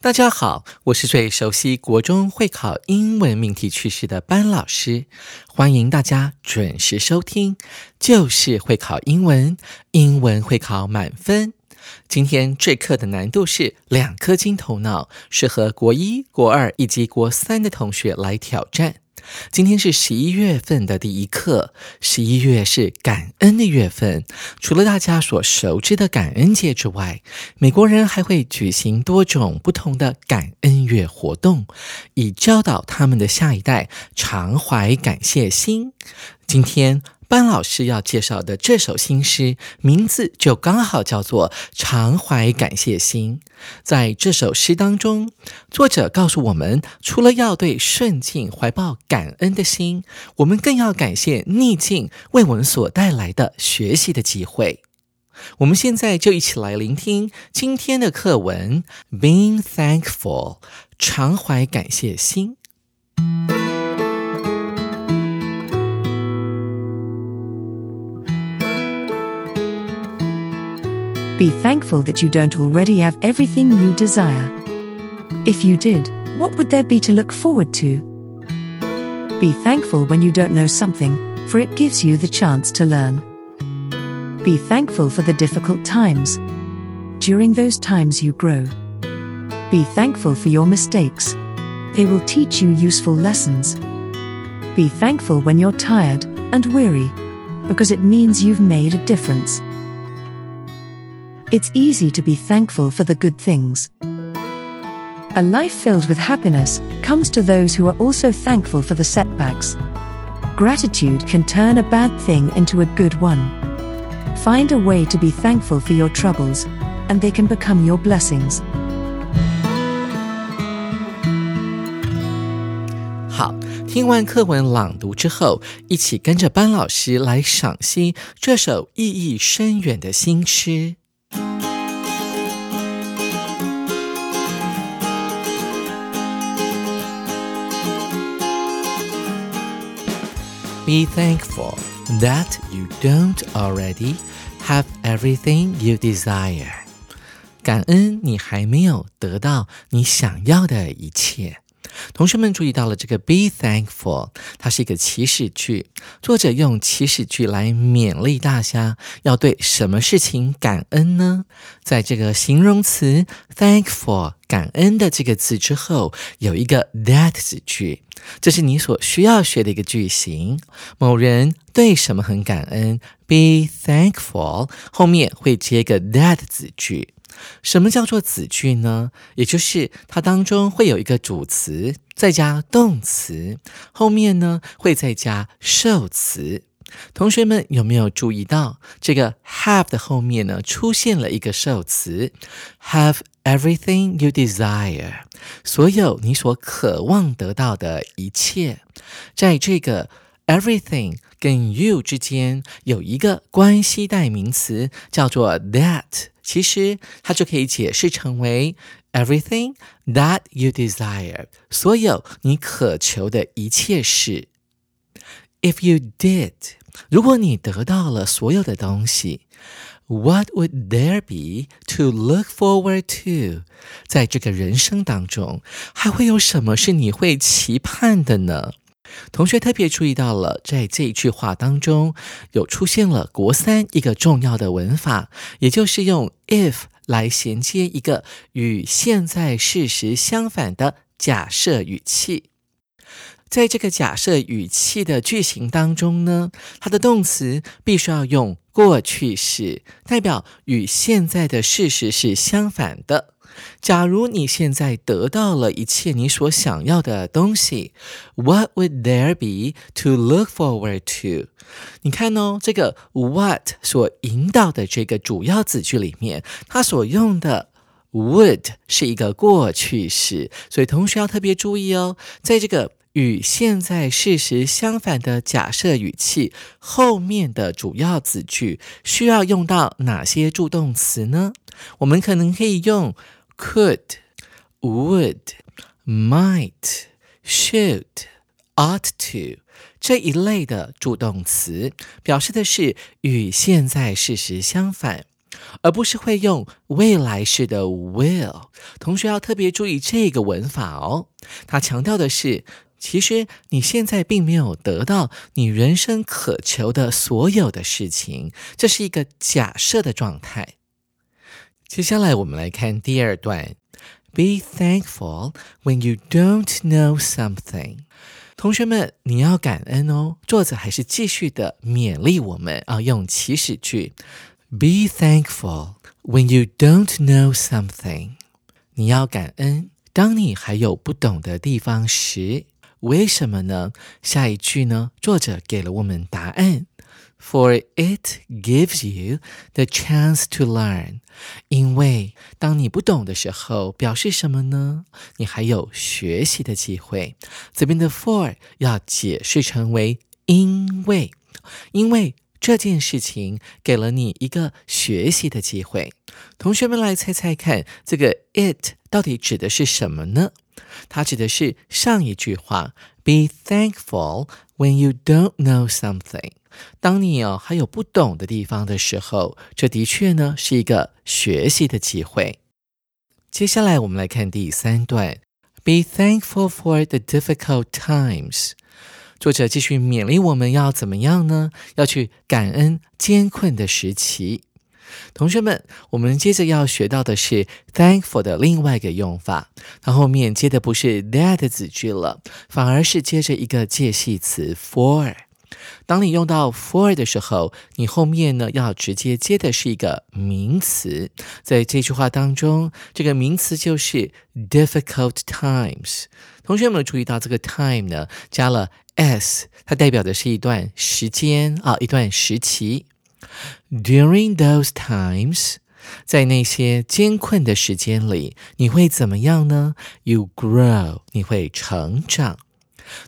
大家好，我是最熟悉国中会考英文命题趋势的班老师，欢迎大家准时收听，就是会考英文，英文会考满分。今天这课的难度是两颗金头脑，适合国一、国二以及国三的同学来挑战。今天是十一月份的第一课。十一月是感恩的月份，除了大家所熟知的感恩节之外，美国人还会举行多种不同的感恩月活动，以教导他们的下一代常怀感谢心。今天。班老师要介绍的这首新诗，名字就刚好叫做《常怀感谢心》。在这首诗当中，作者告诉我们，除了要对顺境怀抱感恩的心，我们更要感谢逆境为我们所带来的学习的机会。我们现在就一起来聆听今天的课文：Being thankful，常怀感谢心。Be thankful that you don't already have everything you desire. If you did, what would there be to look forward to? Be thankful when you don't know something, for it gives you the chance to learn. Be thankful for the difficult times. During those times, you grow. Be thankful for your mistakes. They will teach you useful lessons. Be thankful when you're tired and weary, because it means you've made a difference. It's easy to be thankful for the good things. A life filled with happiness comes to those who are also thankful for the setbacks. Gratitude can turn a bad thing into a good one. Find a way to be thankful for your troubles, and they can become your blessings. 好，听完课文朗读之后，一起跟着班老师来赏析这首意义深远的新诗。 Be thankful that you don't already have everything you desire。感恩你还没有得到你想要的一切。 同学们注意到了这个 be thankful，它是一个祈使句。作者用祈使句来勉励大家要对什么事情感恩呢？在这个形容词 thankful 感恩的这个字之后，有一个 that 子句，这是你所需要学的一个句型。某人对什么很感恩，be thankful 后面会接个 that 子句。什么叫做子句呢？也就是它当中会有一个主词，再加动词，后面呢会再加受词。同学们有没有注意到，这个 have 的后面呢出现了一个受词？Have everything you desire，所有你所渴望得到的一切，在这个 everything 跟 you 之间有一个关系代名词，叫做 that。其实它就可以解释成为 everything that you desire，所有你渴求的一切事。If you did，如果你得到了所有的东西，What would there be to look forward to？在这个人生当中，还会有什么是你会期盼的呢？同学特别注意到了，在这一句话当中，有出现了国三一个重要的文法，也就是用 if 来衔接一个与现在事实相反的假设语气。在这个假设语气的句型当中呢，它的动词必须要用过去式，代表与现在的事实是相反的。假如你现在得到了一切你所想要的东西，What would there be to look forward to？你看哦，这个 what 所引导的这个主要子句里面，它所用的 would 是一个过去式，所以同学要特别注意哦，在这个与现在事实相反的假设语气后面的主要子句需要用到哪些助动词呢？我们可能可以用 could、would、might、should、ought to 这一类的助动词，表示的是与现在事实相反。而不是会用未来式的 will。同学要特别注意这个文法哦。他强调的是，其实你现在并没有得到你人生渴求的所有的事情，这是一个假设的状态。接下来我们来看第二段：Be thankful when you don't know something。同学们，你要感恩哦。作者还是继续的勉励我们啊，用祈使句。Be thankful when you don't know something。你要感恩，当你还有不懂的地方时。为什么呢？下一句呢？作者给了我们答案。For it gives you the chance to learn。因为当你不懂的时候，表示什么呢？你还有学习的机会。这边的 for 要解释成为因为，因为。这件事情给了你一个学习的机会，同学们来猜猜看，这个 it 到底指的是什么呢？它指的是上一句话，Be thankful when you don't know something。当你哦还有不懂的地方的时候，这的确呢是一个学习的机会。接下来我们来看第三段，Be thankful for the difficult times。作者继续勉励我们要怎么样呢？要去感恩艰困的时期。同学们，我们接着要学到的是 thankful 的另外一个用法。它后面接的不是 that 子句了，反而是接着一个介系词 for。当你用到 for 的时候，你后面呢要直接接的是一个名词。在这句话当中，这个名词就是 difficult times。同学们注意到这个 time 呢加了 s，它代表的是一段时间啊，一段时期。During those times，在那些艰困的时间里，你会怎么样呢？You grow，你会成长。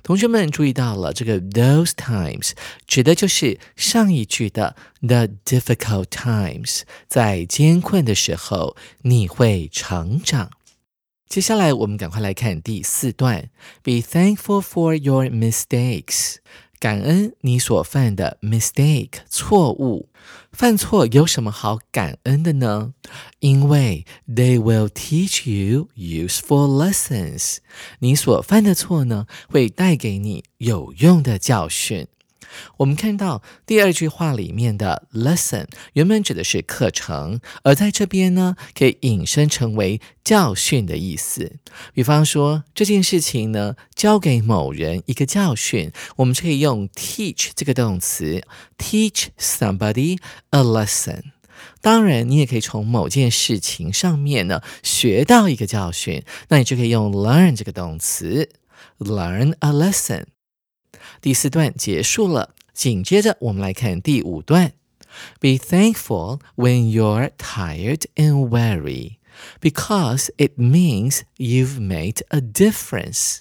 同学们注意到了，这个 those times 指的就是上一句的 the difficult times，在艰困的时候你会成长。接下来我们赶快来看第四段，Be thankful for your mistakes，感恩你所犯的 mistake 错误。犯错有什么好感恩的呢？因为 they will teach you useful lessons。你所犯的错呢，会带给你有用的教训。我们看到第二句话里面的 lesson 原本指的是课程，而在这边呢，可以引申成为教训的意思。比方说这件事情呢，教给某人一个教训，我们就可以用 teach 这个动词，teach somebody a lesson。当然，你也可以从某件事情上面呢学到一个教训，那你就可以用 learn 这个动词，learn a lesson。第四段结束了，紧接着我们来看第五段。Be thankful when you're tired and weary, because it means you've made a difference.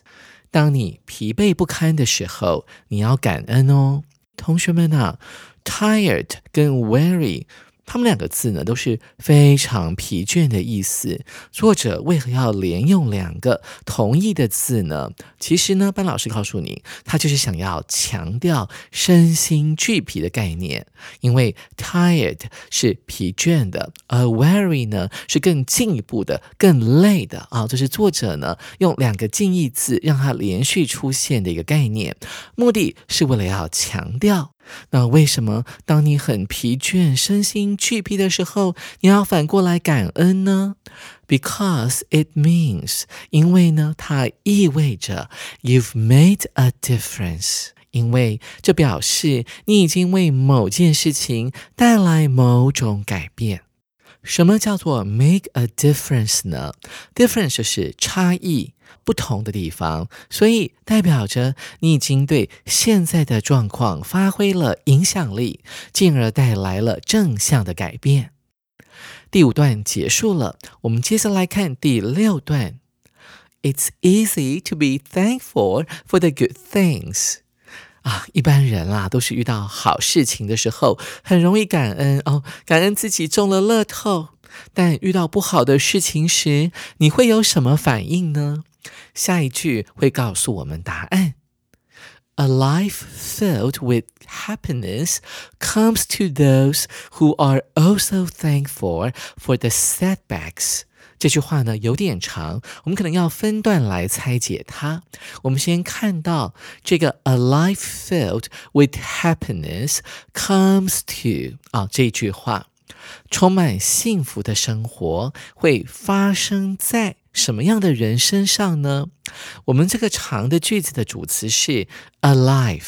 当你疲惫不堪的时候，你要感恩哦，同学们啊，tired 跟 weary。他们两个字呢都是非常疲倦的意思。作者为何要连用两个同义的字呢？其实呢，班老师告诉你，他就是想要强调身心俱疲的概念。因为 tired 是疲倦的，而 weary 呢是更进一步的、更累的啊。这是作者呢用两个近义字让它连续出现的一个概念，目的是为了要强调。那为什么当你很疲倦、身心俱疲的时候，你要反过来感恩呢？Because it means，因为呢，它意味着 you've made a difference，因为这表示你已经为某件事情带来某种改变。什么叫做 make a difference 呢？difference 就是差异。不同的地方，所以代表着你已经对现在的状况发挥了影响力，进而带来了正向的改变。第五段结束了，我们接着来看第六段。It's easy to be thankful for the good things. 啊，一般人啦，都是遇到好事情的时候，很容易感恩哦，感恩自己中了乐透。但遇到不好的事情时，你会有什么反应呢？下一句会告诉我们答案。A life filled with happiness comes to those who are also thankful for the setbacks. 这句话呢有点长，我们可能要分段来拆解它。我们先看到这个 "a life filled with happiness comes to" 啊这句话， 充满幸福的生活会发生在什么样的人身上呢？我们这个长的句子的主词是 "alive"，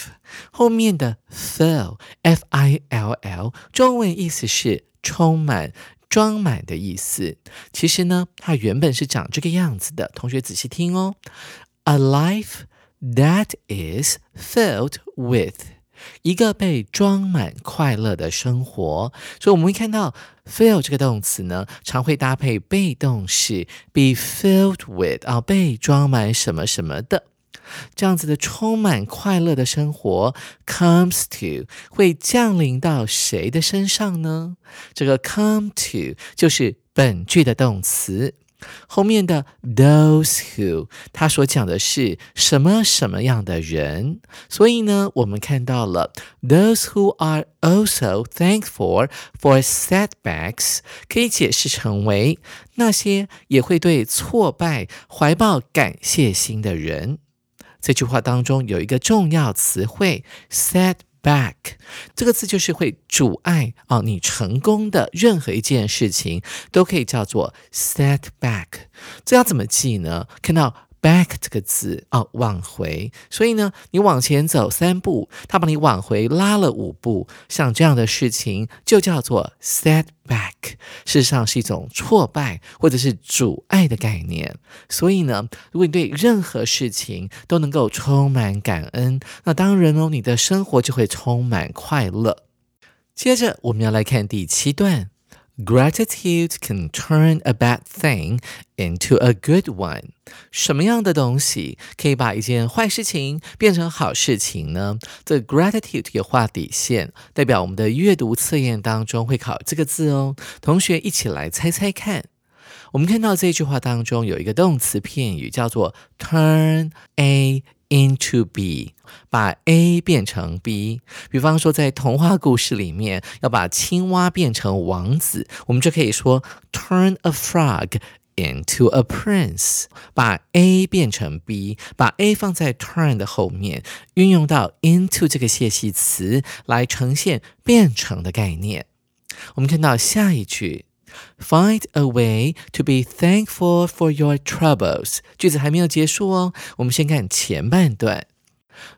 后面的 "fill" f i l l，中文意思是充满。装满的意思，其实呢，它原本是长这个样子的。同学仔细听哦，a life that is filled with，一个被装满快乐的生活。所以我们会看到 fill 这个动词呢，常会搭配被动式 be filled with 啊，被装满什么什么的。这样子的充满快乐的生活，comes to 会降临到谁的身上呢？这个 come to 就是本句的动词，后面的 those who 他所讲的是什么什么样的人？所以呢，我们看到了 those who are also thankful for setbacks 可以解释成为那些也会对挫败怀抱感谢心的人。这句话当中有一个重要词汇 setback，back 这个字就是会阻碍啊你成功的任何一件事情都可以叫做 setback。这要怎么记呢？看到。Back 这个字哦，往回，所以呢，你往前走三步，他把你往回拉了五步，像这样的事情就叫做 setback，事实上是一种挫败或者是阻碍的概念。所以呢，如果你对任何事情都能够充满感恩，那当然哦，你的生活就会充满快乐。接着我们要来看第七段。Gratitude can turn a bad thing into a good one。什么样的东西可以把一件坏事情变成好事情呢？这 gratitude 有画底线，代表我们的阅读测验当中会考这个字哦。同学一起来猜猜看。我们看到这句话当中有一个动词片语叫做 turn a。Into B，把 A 变成 B。比方说，在童话故事里面，要把青蛙变成王子，我们就可以说 Turn a frog into a prince。把 A 变成 B，把 A 放在 turn 的后面，运用到 into 这个介系词来呈现变成的概念。我们看到下一句。Find a way to be thankful for your troubles。句子还没有结束哦，我们先看前半段。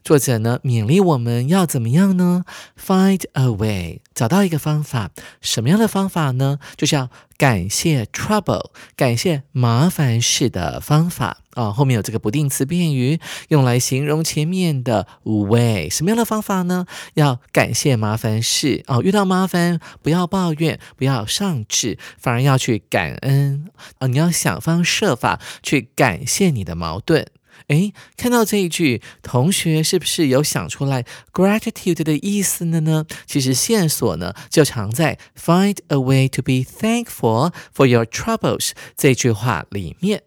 作者呢勉励我们要怎么样呢？Find a way，找到一个方法。什么样的方法呢？就是要感谢 trouble，感谢麻烦事的方法啊。后面有这个不定词变语，用来形容前面的 way。什么样的方法呢？要感谢麻烦事哦。遇到麻烦不要抱怨，不要上志，反而要去感恩啊。你要想方设法去感谢你的矛盾。诶，看到这一句，同学是不是有想出来 gratitude 的意思了呢？其实线索呢就藏在 find a way to be thankful for your troubles 这句话里面。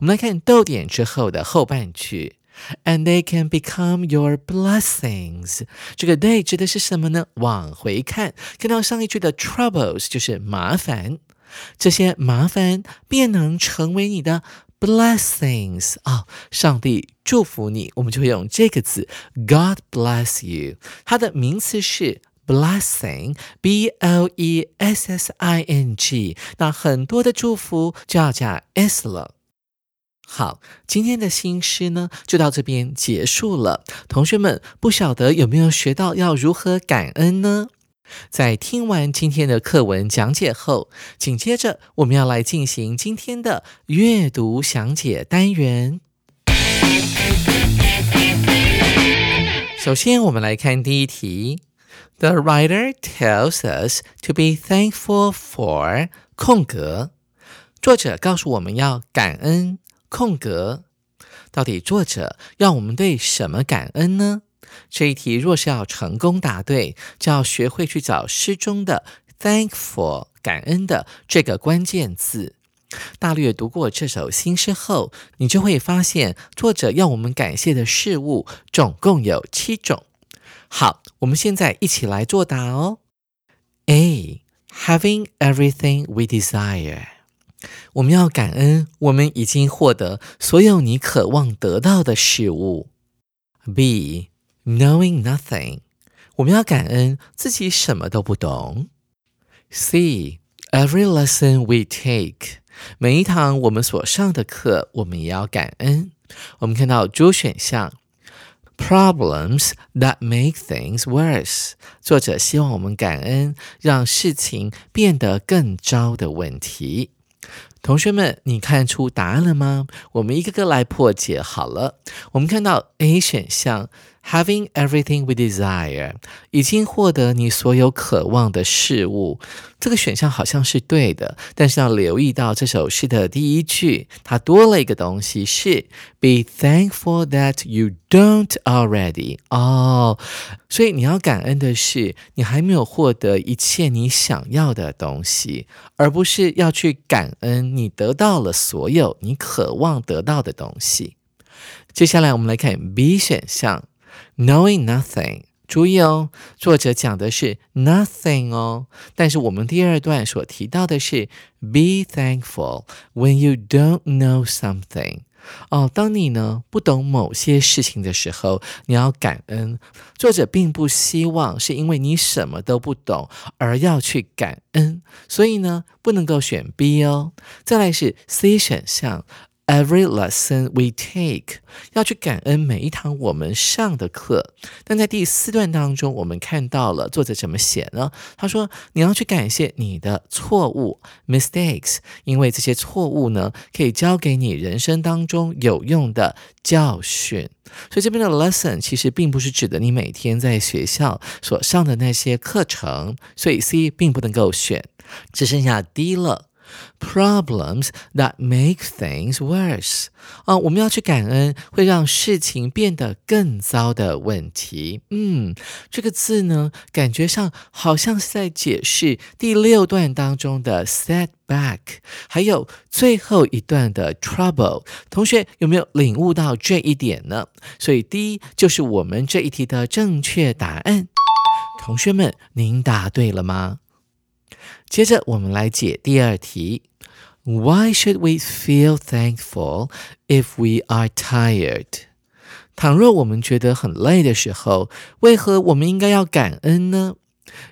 我们来看逗点之后的后半句，and they can become your blessings。这个 they 指的是什么呢？往回看，看到上一句的 troubles 就是麻烦，这些麻烦便能成为你的。Blessings 啊，上帝祝福你，我们就会用这个字，God bless you。它的名词是 blessing，b l e s s i n g。那很多的祝福就要加 s 了。好，今天的新诗呢，就到这边结束了。同学们，不晓得有没有学到要如何感恩呢？在听完今天的课文讲解后，紧接着我们要来进行今天的阅读详解单元。首先，我们来看第一题 The writer tells us to be thankful for 空格。作者告诉我们要感恩空格。到底作者要我们对什么感恩呢？这一题若是要成功答对，就要学会去找诗中的 thankful 感恩的这个关键字。大略读过这首新诗后，你就会发现作者要我们感谢的事物总共有七种。好，我们现在一起来作答哦。A. Having everything we desire，我们要感恩我们已经获得所有你渴望得到的事物。B. Knowing nothing，我们要感恩自己什么都不懂。C. Every lesson we take，每一堂我们所上的课，我们也要感恩。我们看到主选项，Problems that make things worse，作者希望我们感恩让事情变得更糟的问题。同学们，你看出答案了吗？我们一个个来破解好了。我们看到 A 选项。Having everything we desire，已经获得你所有渴望的事物，这个选项好像是对的。但是要留意到这首诗的第一句，它多了一个东西是 Be thankful that you don't already。哦，所以你要感恩的是你还没有获得一切你想要的东西，而不是要去感恩你得到了所有你渴望得到的东西。接下来我们来看 B 选项。Knowing nothing，注意哦，作者讲的是 nothing 哦，但是我们第二段所提到的是 be thankful when you don't know something。哦，当你呢不懂某些事情的时候，你要感恩。作者并不希望是因为你什么都不懂而要去感恩，所以呢不能够选 B 哦。再来是 C 选项。Every lesson we take，要去感恩每一堂我们上的课。但在第四段当中，我们看到了作者怎么写呢？他说：“你要去感谢你的错误 （mistakes），因为这些错误呢，可以教给你人生当中有用的教训。所以这边的 lesson 其实并不是指的你每天在学校所上的那些课程。所以 C 并不能够选，只剩下 D 了。” Problems that make things worse 啊，我们要去感恩会让事情变得更糟的问题。嗯，这个字呢，感觉上好像是在解释第六段当中的 setback，还有最后一段的 trouble。同学有没有领悟到这一点呢？所以第一就是我们这一题的正确答案。同学们，您答对了吗？接着我们来解第二题。Why should we feel thankful if we are tired？倘若我们觉得很累的时候，为何我们应该要感恩呢？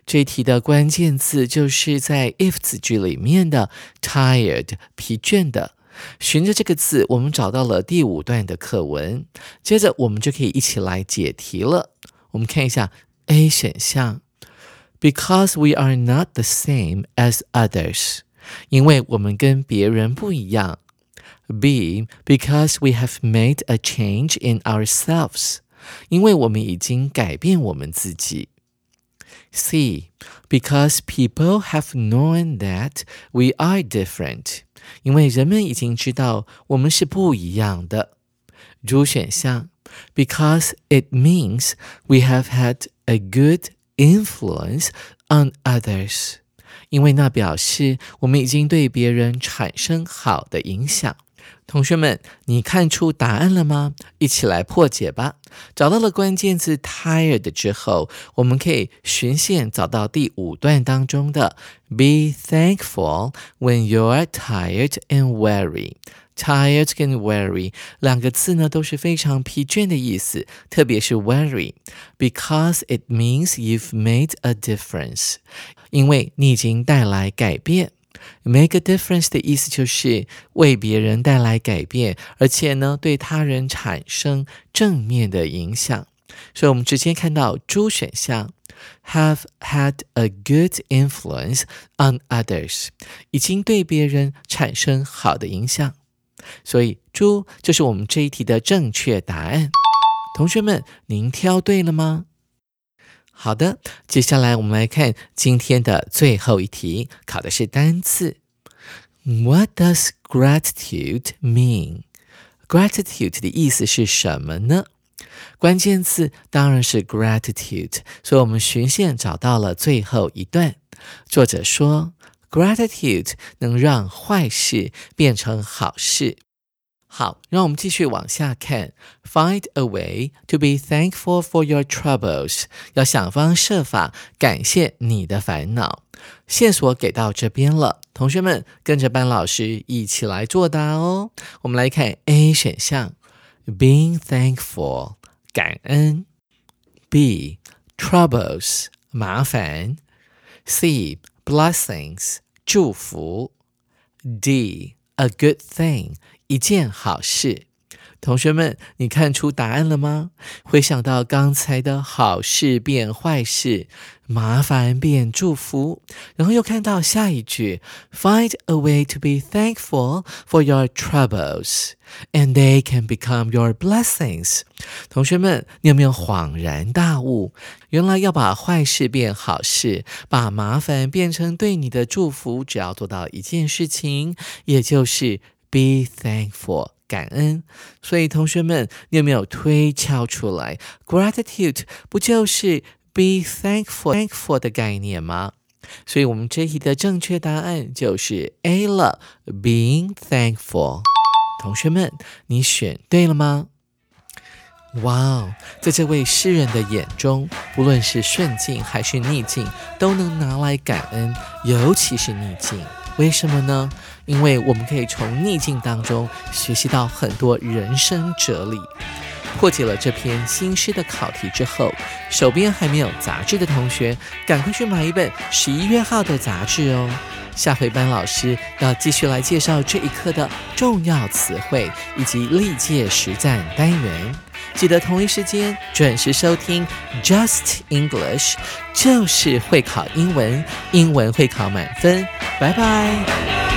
这题的关键字就是在 if 子句里面的 tired，疲倦的。循着这个字，我们找到了第五段的课文。接着我们就可以一起来解题了。我们看一下 A 选项。Because we are not the same as others，因为我们跟别人不一样。B because we have made a change in ourselves，因为我们已经改变我们自己。C because people have known that we are different，因为人们已经知道我们是不一样的。主选项 because it means we have had a good influence on others，因为那表示我们已经对别人产生好的影响。同学们，你看出答案了吗？一起来破解吧。找到了关键字 tired 之后，我们可以循线找到第五段当中的 be thankful when you're tired and weary。Tired 跟 weary 两个字呢都是非常疲倦的意思，特别是 weary，because it means you've made a difference，因为你已经带来改变。Make a difference 的意思就是为别人带来改变，而且呢对他人产生正面的影响。所以，我们直接看到 D 选项，have had a good influence on others，已经对别人产生好的影响。所以，猪就是我们这一题的正确答案。同学们，您挑对了吗？好的，接下来我们来看今天的最后一题，考的是单词。What does gratitude mean? Gratitude 的意思是什么呢？关键字当然是 gratitude，所以我们循线找到了最后一段。作者说，gratitude 能让坏事变成好事。好，让我们继续往下看。Find a way to be thankful for your troubles，要想方设法感谢你的烦恼。线索给到这边了，同学们跟着班老师一起来作答哦。我们来看 A 选项，being thankful，感恩；B troubles，麻烦；C blessings，祝福；D a good thing。一件好事，同学们，你看出答案了吗？回想到刚才的好事变坏事，麻烦变祝福，然后又看到下一句，Find a way to be thankful for your troubles, and they can become your blessings。同学们，你有没有恍然大悟？原来要把坏事变好事，把麻烦变成对你的祝福，只要做到一件事情，也就是。Be thankful，感恩。所以同学们，你有没有推敲出来？Gratitude 不就是 be thankful，thankful 的概念吗？所以，我们这题的正确答案就是 A 了，being thankful。同学们，你选对了吗？哇哦，在这位诗人的眼中，不论是顺境还是逆境，都能拿来感恩，尤其是逆境。为什么呢？因为我们可以从逆境当中学习到很多人生哲理。破解了这篇新诗的考题之后，手边还没有杂志的同学，赶快去买一本十一月号的杂志哦。下回班老师要继续来介绍这一课的重要词汇以及历届实战单元。记得同一时间准时收听 Just English，就是会考英文，英文会考满分。拜拜。